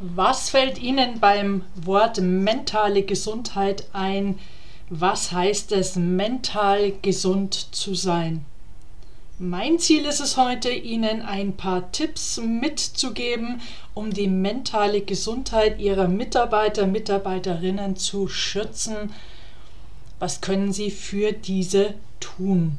Was fällt Ihnen beim Wort mentale Gesundheit ein? Was heißt es, mental gesund zu sein? Mein Ziel ist es heute, Ihnen ein paar Tipps mitzugeben, um die mentale Gesundheit Ihrer Mitarbeiter, Mitarbeiterinnen zu schützen. Was können Sie für diese tun?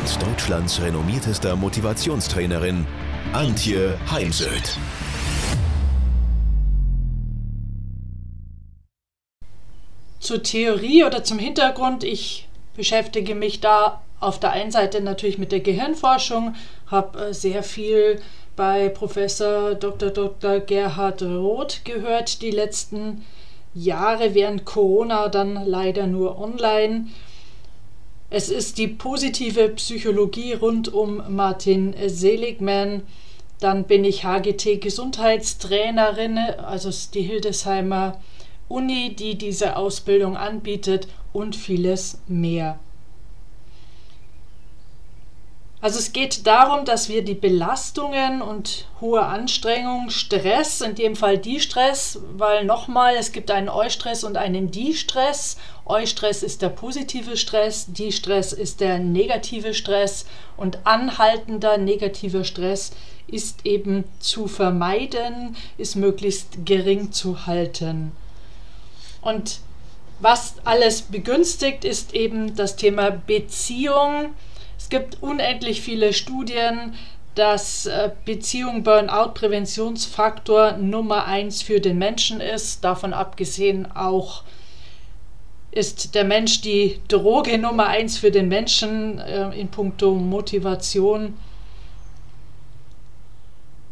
und Deutschlands renommiertester Motivationstrainerin Antje Heimsöth. Zur Theorie oder zum Hintergrund, ich beschäftige mich da auf der einen Seite natürlich mit der Gehirnforschung, habe äh, sehr viel bei Professor Dr. Dr. Gerhard Roth gehört die letzten Jahre während Corona, dann leider nur online es ist die positive Psychologie rund um Martin Seligman. Dann bin ich HGT Gesundheitstrainerin, also die Hildesheimer Uni, die diese Ausbildung anbietet und vieles mehr. Also es geht darum, dass wir die Belastungen und hohe Anstrengung, Stress, in dem Fall Die-Stress, weil nochmal, es gibt einen Eustress und einen Die-Stress. Eustress ist der positive Stress, Die-Stress ist der negative Stress und anhaltender negativer Stress ist eben zu vermeiden, ist möglichst gering zu halten. Und was alles begünstigt, ist eben das Thema Beziehung gibt unendlich viele Studien, dass äh, Beziehung Burnout-Präventionsfaktor Nummer eins für den Menschen ist. Davon abgesehen auch ist der Mensch die Droge Nummer eins für den Menschen äh, in puncto Motivation.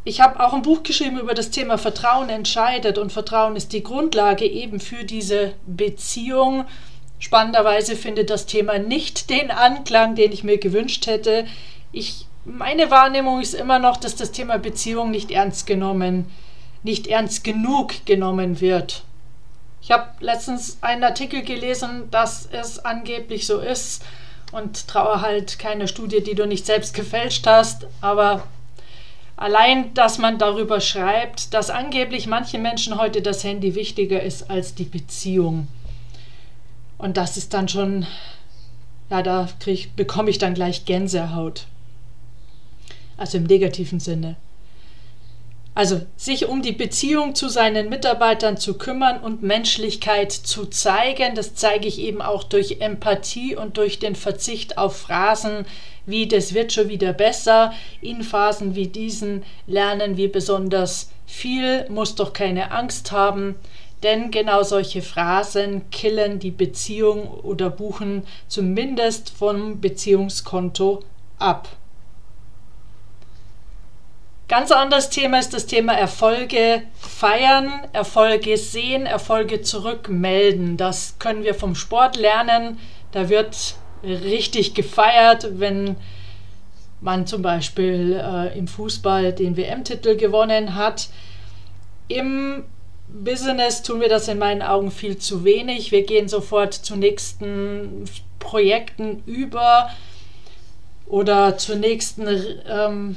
Ich habe auch ein Buch geschrieben über das Thema Vertrauen entscheidet und Vertrauen ist die Grundlage eben für diese Beziehung. Spannenderweise findet das Thema nicht den Anklang, den ich mir gewünscht hätte. Ich, meine Wahrnehmung ist immer noch, dass das Thema Beziehung nicht ernst genommen, nicht ernst genug genommen wird. Ich habe letztens einen Artikel gelesen, dass es angeblich so ist und traue halt keine Studie, die du nicht selbst gefälscht hast, aber allein, dass man darüber schreibt, dass angeblich manchen Menschen heute das Handy wichtiger ist als die Beziehung. Und das ist dann schon, ja, da krieg, bekomme ich dann gleich Gänsehaut. Also im negativen Sinne. Also sich um die Beziehung zu seinen Mitarbeitern zu kümmern und Menschlichkeit zu zeigen, das zeige ich eben auch durch Empathie und durch den Verzicht auf Phrasen wie das wird schon wieder besser. In Phasen wie diesen lernen wir besonders viel, muss doch keine Angst haben. Denn genau solche Phrasen killen die Beziehung oder buchen zumindest vom Beziehungskonto ab. Ganz anderes Thema ist das Thema Erfolge feiern, Erfolge sehen, Erfolge zurückmelden. Das können wir vom Sport lernen. Da wird richtig gefeiert, wenn man zum Beispiel äh, im Fußball den WM-Titel gewonnen hat. Im Business tun wir das in meinen Augen viel zu wenig. Wir gehen sofort zu nächsten Projekten über oder zur nächsten ähm,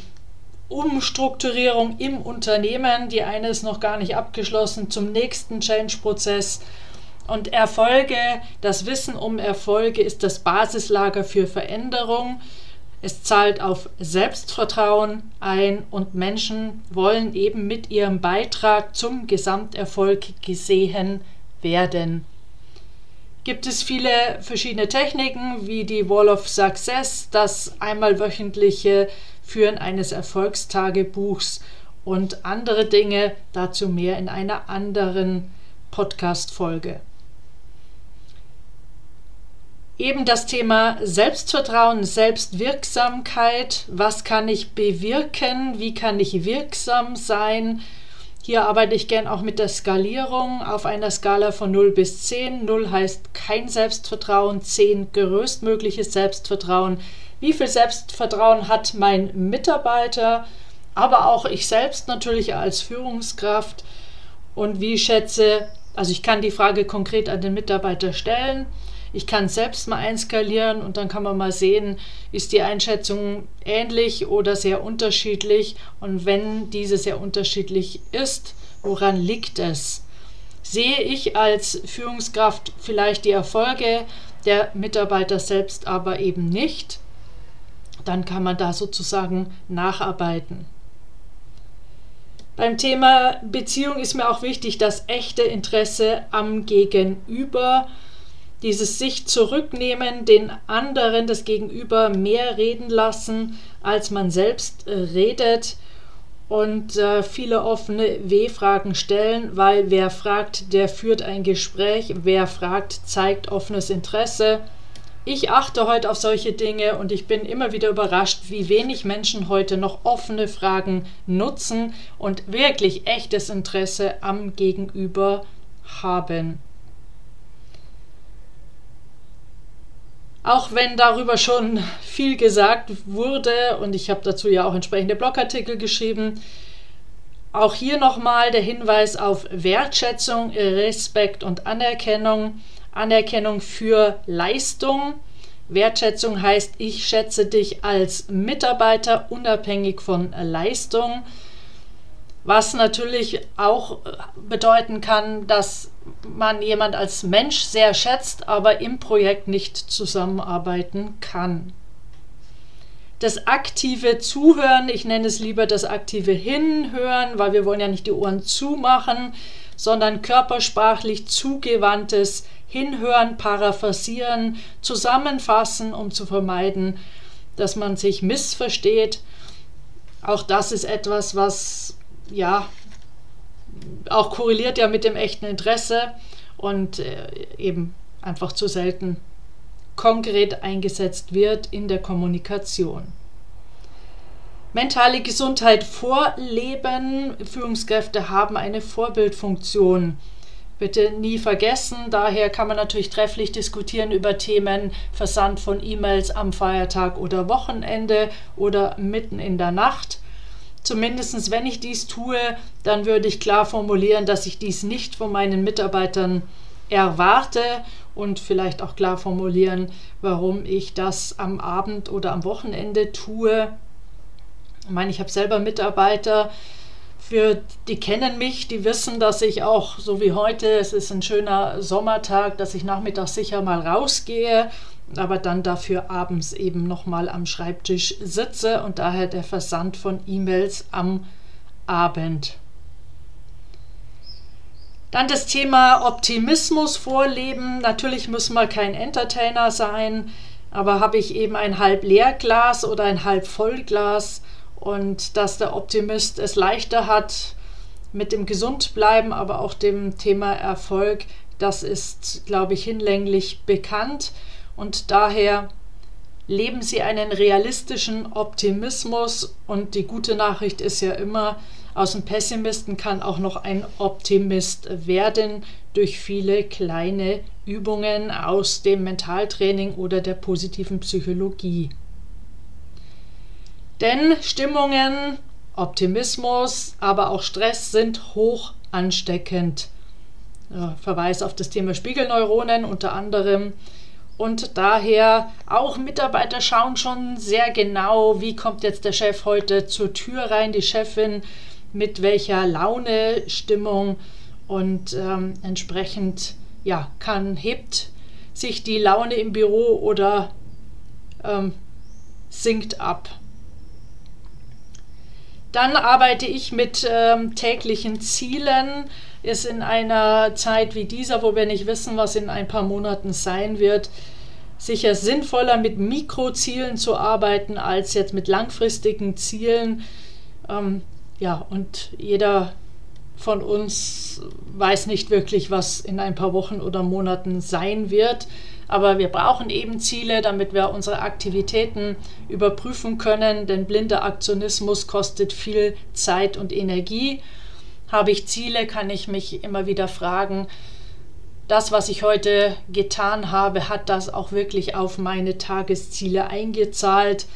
Umstrukturierung im Unternehmen. Die eine ist noch gar nicht abgeschlossen, zum nächsten Change-Prozess. Und Erfolge, das Wissen um Erfolge ist das Basislager für Veränderung. Es zahlt auf Selbstvertrauen ein und Menschen wollen eben mit ihrem Beitrag zum Gesamterfolg gesehen werden. Gibt es viele verschiedene Techniken wie die Wall of Success, das einmal wöchentliche Führen eines Erfolgstagebuchs und andere Dinge, dazu mehr in einer anderen Podcast-Folge. Eben das Thema Selbstvertrauen, Selbstwirksamkeit. Was kann ich bewirken? Wie kann ich wirksam sein? Hier arbeite ich gern auch mit der Skalierung auf einer Skala von 0 bis 10. 0 heißt kein Selbstvertrauen, 10 größtmögliches Selbstvertrauen. Wie viel Selbstvertrauen hat mein Mitarbeiter, aber auch ich selbst natürlich als Führungskraft? Und wie schätze, also ich kann die Frage konkret an den Mitarbeiter stellen ich kann selbst mal einskalieren und dann kann man mal sehen, ist die Einschätzung ähnlich oder sehr unterschiedlich. Und wenn diese sehr unterschiedlich ist, woran liegt es? Sehe ich als Führungskraft vielleicht die Erfolge der Mitarbeiter selbst aber eben nicht, dann kann man da sozusagen nacharbeiten. Beim Thema Beziehung ist mir auch wichtig, das echte Interesse am Gegenüber dieses sich zurücknehmen, den anderen, das Gegenüber mehr reden lassen, als man selbst äh, redet und äh, viele offene W-Fragen stellen, weil wer fragt, der führt ein Gespräch, wer fragt, zeigt offenes Interesse. Ich achte heute auf solche Dinge und ich bin immer wieder überrascht, wie wenig Menschen heute noch offene Fragen nutzen und wirklich echtes Interesse am Gegenüber haben. Auch wenn darüber schon viel gesagt wurde und ich habe dazu ja auch entsprechende Blogartikel geschrieben, auch hier nochmal der Hinweis auf Wertschätzung, Respekt und Anerkennung. Anerkennung für Leistung. Wertschätzung heißt, ich schätze dich als Mitarbeiter unabhängig von Leistung. Was natürlich auch bedeuten kann, dass man jemand als Mensch sehr schätzt, aber im Projekt nicht zusammenarbeiten kann. Das aktive Zuhören, ich nenne es lieber das aktive Hinhören, weil wir wollen ja nicht die Ohren zumachen, sondern körpersprachlich zugewandtes Hinhören, paraphrasieren, zusammenfassen, um zu vermeiden, dass man sich missversteht. Auch das ist etwas, was ja auch korreliert ja mit dem echten Interesse und äh, eben einfach zu selten konkret eingesetzt wird in der Kommunikation. Mentale Gesundheit vorleben. Führungskräfte haben eine Vorbildfunktion. Bitte nie vergessen, daher kann man natürlich trefflich diskutieren über Themen Versand von E-Mails am Feiertag oder Wochenende oder mitten in der Nacht. Zumindest wenn ich dies tue, dann würde ich klar formulieren, dass ich dies nicht von meinen Mitarbeitern erwarte und vielleicht auch klar formulieren, warum ich das am Abend oder am Wochenende tue. Ich meine, ich habe selber Mitarbeiter, für die kennen mich, die wissen, dass ich auch, so wie heute, es ist ein schöner Sommertag, dass ich nachmittags sicher mal rausgehe aber dann dafür abends eben nochmal am Schreibtisch sitze und daher der Versand von E-Mails am Abend. Dann das Thema Optimismus vorleben. Natürlich muss man kein Entertainer sein, aber habe ich eben ein halb leer Glas oder ein halb voll Glas und dass der Optimist es leichter hat mit dem Gesundbleiben, aber auch dem Thema Erfolg, das ist, glaube ich, hinlänglich bekannt und daher leben sie einen realistischen Optimismus und die gute Nachricht ist ja immer, aus dem Pessimisten kann auch noch ein Optimist werden durch viele kleine Übungen aus dem Mentaltraining oder der positiven Psychologie. Denn Stimmungen, Optimismus, aber auch Stress sind hoch ansteckend. Verweis auf das Thema Spiegelneuronen unter anderem und daher auch Mitarbeiter schauen schon sehr genau, wie kommt jetzt der Chef heute zur Tür rein, die Chefin, mit welcher Laune, Stimmung und ähm, entsprechend ja, kann, hebt sich die Laune im Büro oder ähm, sinkt ab. Dann arbeite ich mit ähm, täglichen Zielen. Ist in einer Zeit wie dieser, wo wir nicht wissen, was in ein paar Monaten sein wird, sicher sinnvoller mit Mikrozielen zu arbeiten als jetzt mit langfristigen Zielen. Ähm, ja, und jeder von uns weiß nicht wirklich, was in ein paar Wochen oder Monaten sein wird. Aber wir brauchen eben Ziele, damit wir unsere Aktivitäten überprüfen können, denn blinder Aktionismus kostet viel Zeit und Energie. Habe ich Ziele, kann ich mich immer wieder fragen, das, was ich heute getan habe, hat das auch wirklich auf meine Tagesziele eingezahlt?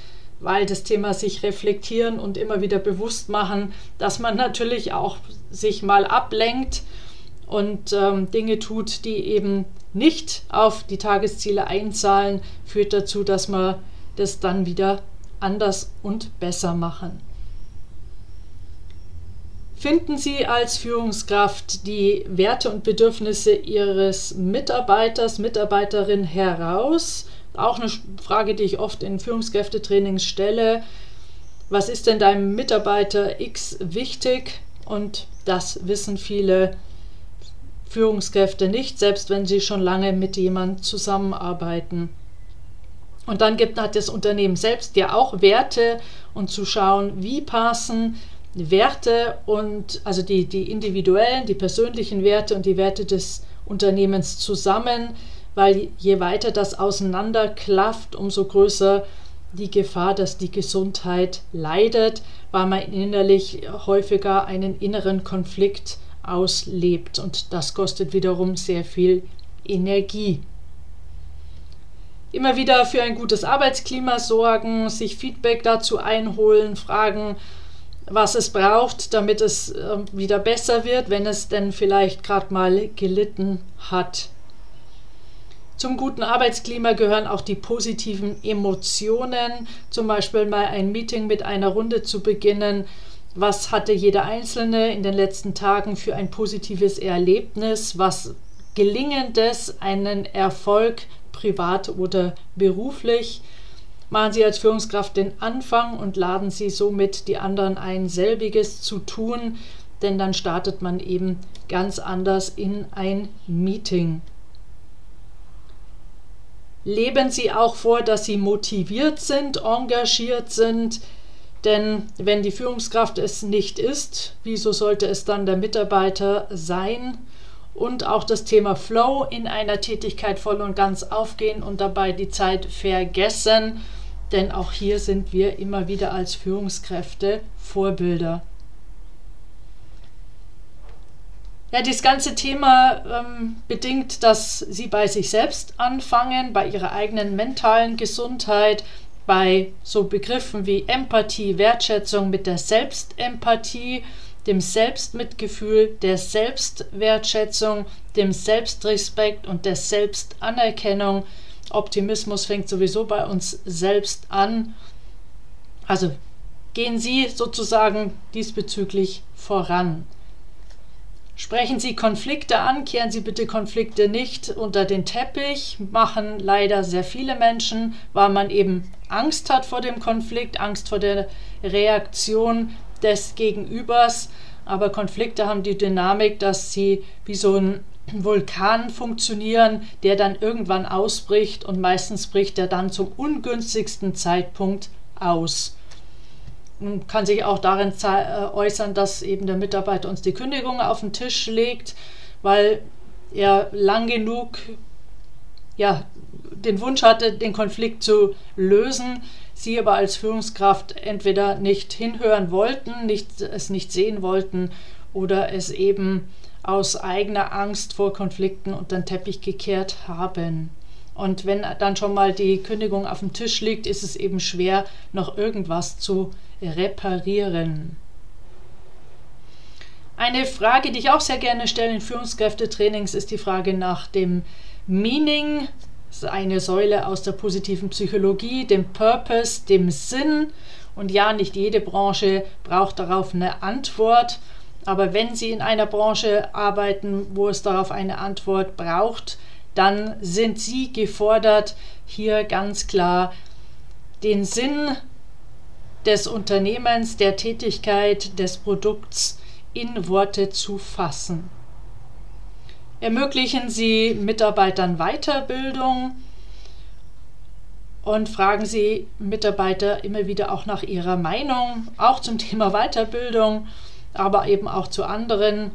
weil das Thema sich reflektieren und immer wieder bewusst machen, dass man natürlich auch sich mal ablenkt und ähm, Dinge tut, die eben nicht auf die Tagesziele einzahlen, führt dazu, dass wir das dann wieder anders und besser machen. Finden Sie als Führungskraft die Werte und Bedürfnisse Ihres Mitarbeiters, Mitarbeiterin heraus auch eine Frage, die ich oft in Führungskräftetrainings stelle. Was ist denn deinem Mitarbeiter X wichtig? Und das wissen viele Führungskräfte nicht, selbst wenn sie schon lange mit jemandem zusammenarbeiten. Und dann gibt, hat das Unternehmen selbst ja auch Werte und zu schauen, wie passen Werte und also die, die individuellen, die persönlichen Werte und die Werte des Unternehmens zusammen weil je weiter das auseinanderklafft, umso größer die Gefahr, dass die Gesundheit leidet, weil man innerlich häufiger einen inneren Konflikt auslebt und das kostet wiederum sehr viel Energie. Immer wieder für ein gutes Arbeitsklima sorgen, sich Feedback dazu einholen, fragen, was es braucht, damit es äh, wieder besser wird, wenn es denn vielleicht gerade mal gelitten hat. Zum guten Arbeitsklima gehören auch die positiven Emotionen, zum Beispiel mal ein Meeting mit einer Runde zu beginnen. Was hatte jeder Einzelne in den letzten Tagen für ein positives Erlebnis? Was gelingendes, einen Erfolg, privat oder beruflich? Machen Sie als Führungskraft den Anfang und laden Sie somit die anderen ein, selbiges zu tun, denn dann startet man eben ganz anders in ein Meeting leben sie auch vor, dass sie motiviert sind, engagiert sind. Denn wenn die Führungskraft es nicht ist, wieso sollte es dann der Mitarbeiter sein? Und auch das Thema Flow in einer Tätigkeit voll und ganz aufgehen und dabei die Zeit vergessen. Denn auch hier sind wir immer wieder als Führungskräfte Vorbilder. Ja, das ganze Thema ähm, bedingt, dass sie bei sich selbst anfangen, bei ihrer eigenen mentalen Gesundheit, bei so Begriffen wie Empathie, Wertschätzung mit der Selbstempathie, dem Selbstmitgefühl, der Selbstwertschätzung, dem Selbstrespekt und der Selbstanerkennung. Optimismus fängt sowieso bei uns selbst an. Also gehen Sie sozusagen diesbezüglich voran. Sprechen Sie Konflikte an, kehren Sie bitte Konflikte nicht unter den Teppich, machen leider sehr viele Menschen, weil man eben Angst hat vor dem Konflikt, Angst vor der Reaktion des Gegenübers. Aber Konflikte haben die Dynamik, dass sie wie so ein Vulkan funktionieren, der dann irgendwann ausbricht und meistens bricht er dann zum ungünstigsten Zeitpunkt aus. Kann sich auch darin äh, äußern, dass eben der Mitarbeiter uns die Kündigung auf den Tisch legt, weil er lang genug ja, den Wunsch hatte, den Konflikt zu lösen, sie aber als Führungskraft entweder nicht hinhören wollten, nicht, es nicht sehen wollten oder es eben aus eigener Angst vor Konflikten unter den Teppich gekehrt haben. Und wenn dann schon mal die Kündigung auf dem Tisch liegt, ist es eben schwer, noch irgendwas zu reparieren. Eine Frage, die ich auch sehr gerne stelle in Führungskräftetrainings, ist die Frage nach dem Meaning. Das ist eine Säule aus der positiven Psychologie, dem Purpose, dem Sinn. Und ja, nicht jede Branche braucht darauf eine Antwort. Aber wenn Sie in einer Branche arbeiten, wo es darauf eine Antwort braucht, dann sind Sie gefordert, hier ganz klar den Sinn des Unternehmens, der Tätigkeit, des Produkts in Worte zu fassen. Ermöglichen Sie Mitarbeitern Weiterbildung und fragen Sie Mitarbeiter immer wieder auch nach ihrer Meinung, auch zum Thema Weiterbildung, aber eben auch zu anderen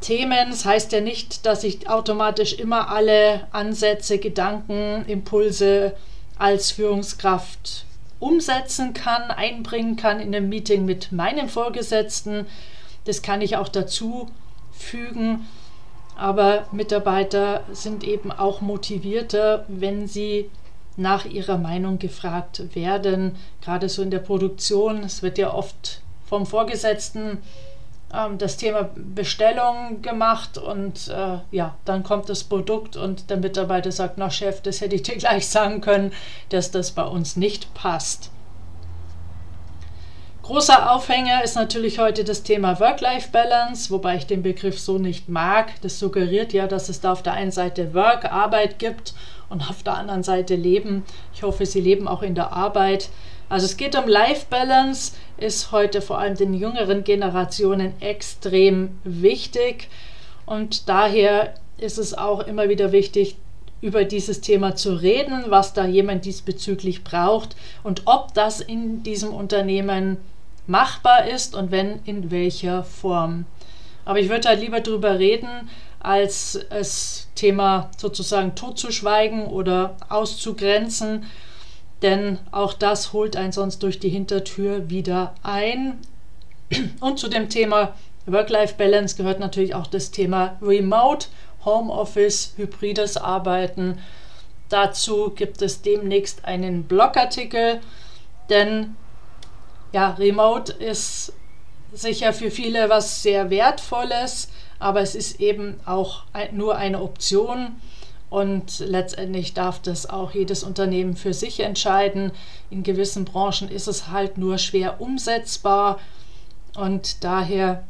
Themen. Das heißt ja nicht, dass ich automatisch immer alle Ansätze, Gedanken, Impulse als Führungskraft umsetzen kann, einbringen kann in einem Meeting mit meinem Vorgesetzten. Das kann ich auch dazu fügen. Aber Mitarbeiter sind eben auch motivierter, wenn sie nach ihrer Meinung gefragt werden. Gerade so in der Produktion. Es wird ja oft vom Vorgesetzten ähm, das Thema Bestellung gemacht und äh, ja, dann kommt das Produkt und der Mitarbeiter sagt, na Chef, das hätte ich dir gleich sagen können, dass das bei uns nicht passt. Großer Aufhänger ist natürlich heute das Thema Work-Life-Balance, wobei ich den Begriff so nicht mag. Das suggeriert ja, dass es da auf der einen Seite Work, Arbeit gibt und auf der anderen Seite Leben. Ich hoffe, Sie leben auch in der Arbeit. Also es geht um Life Balance, ist heute vor allem den jüngeren Generationen extrem wichtig und daher ist es auch immer wieder wichtig, über dieses Thema zu reden, was da jemand diesbezüglich braucht und ob das in diesem Unternehmen machbar ist und wenn, in welcher Form. Aber ich würde halt lieber darüber reden, als das Thema sozusagen totzuschweigen oder auszugrenzen, denn auch das holt einen sonst durch die Hintertür wieder ein. Und zu dem Thema Work-Life-Balance gehört natürlich auch das Thema Remote, Homeoffice, hybrides Arbeiten. Dazu gibt es demnächst einen Blogartikel, denn ja, Remote ist sicher für viele was sehr Wertvolles, aber es ist eben auch nur eine Option und letztendlich darf das auch jedes Unternehmen für sich entscheiden. In gewissen Branchen ist es halt nur schwer umsetzbar und daher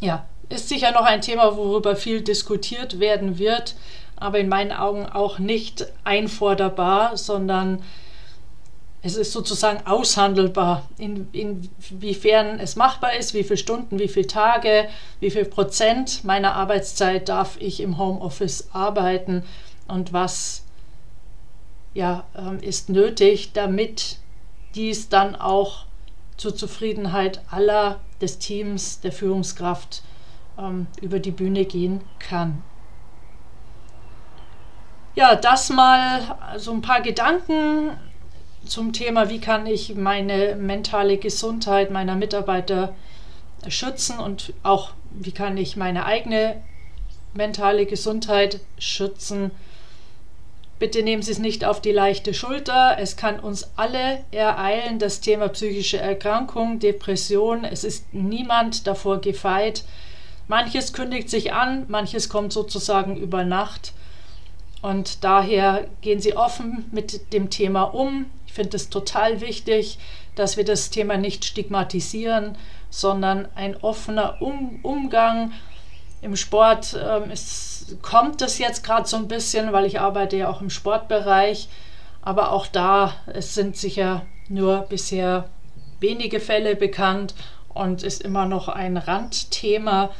ja, ist sicher noch ein Thema, worüber viel diskutiert werden wird, aber in meinen Augen auch nicht einforderbar, sondern es ist sozusagen aushandelbar, in, inwiefern es machbar ist, wie viele Stunden, wie viele Tage, wie viel Prozent meiner Arbeitszeit darf ich im Homeoffice arbeiten und was ja, ähm, ist nötig, damit dies dann auch zur Zufriedenheit aller des Teams, der Führungskraft ähm, über die Bühne gehen kann. Ja, das mal so ein paar Gedanken zum Thema, wie kann ich meine mentale Gesundheit meiner Mitarbeiter schützen und auch wie kann ich meine eigene mentale Gesundheit schützen. Bitte nehmen Sie es nicht auf die leichte Schulter. Es kann uns alle ereilen, das Thema psychische Erkrankung, Depression. Es ist niemand davor gefeit. Manches kündigt sich an, manches kommt sozusagen über Nacht. Und daher gehen Sie offen mit dem Thema um finde es total wichtig, dass wir das Thema nicht stigmatisieren, sondern ein offener um Umgang. Im Sport ähm, ist, kommt das jetzt gerade so ein bisschen, weil ich arbeite ja auch im Sportbereich. Aber auch da, es sind sicher nur bisher wenige Fälle bekannt und ist immer noch ein Randthema.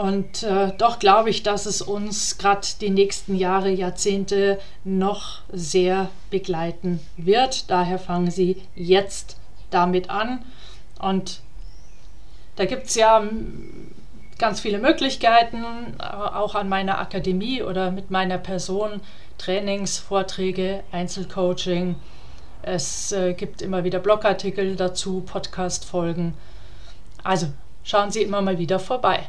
Und äh, doch glaube ich, dass es uns gerade die nächsten Jahre, Jahrzehnte noch sehr begleiten wird. Daher fangen Sie jetzt damit an. Und da gibt es ja ganz viele Möglichkeiten, äh, auch an meiner Akademie oder mit meiner Person, Trainings, Vorträge, Einzelcoaching. Es äh, gibt immer wieder Blogartikel dazu, Podcast-Folgen. Also schauen Sie immer mal wieder vorbei.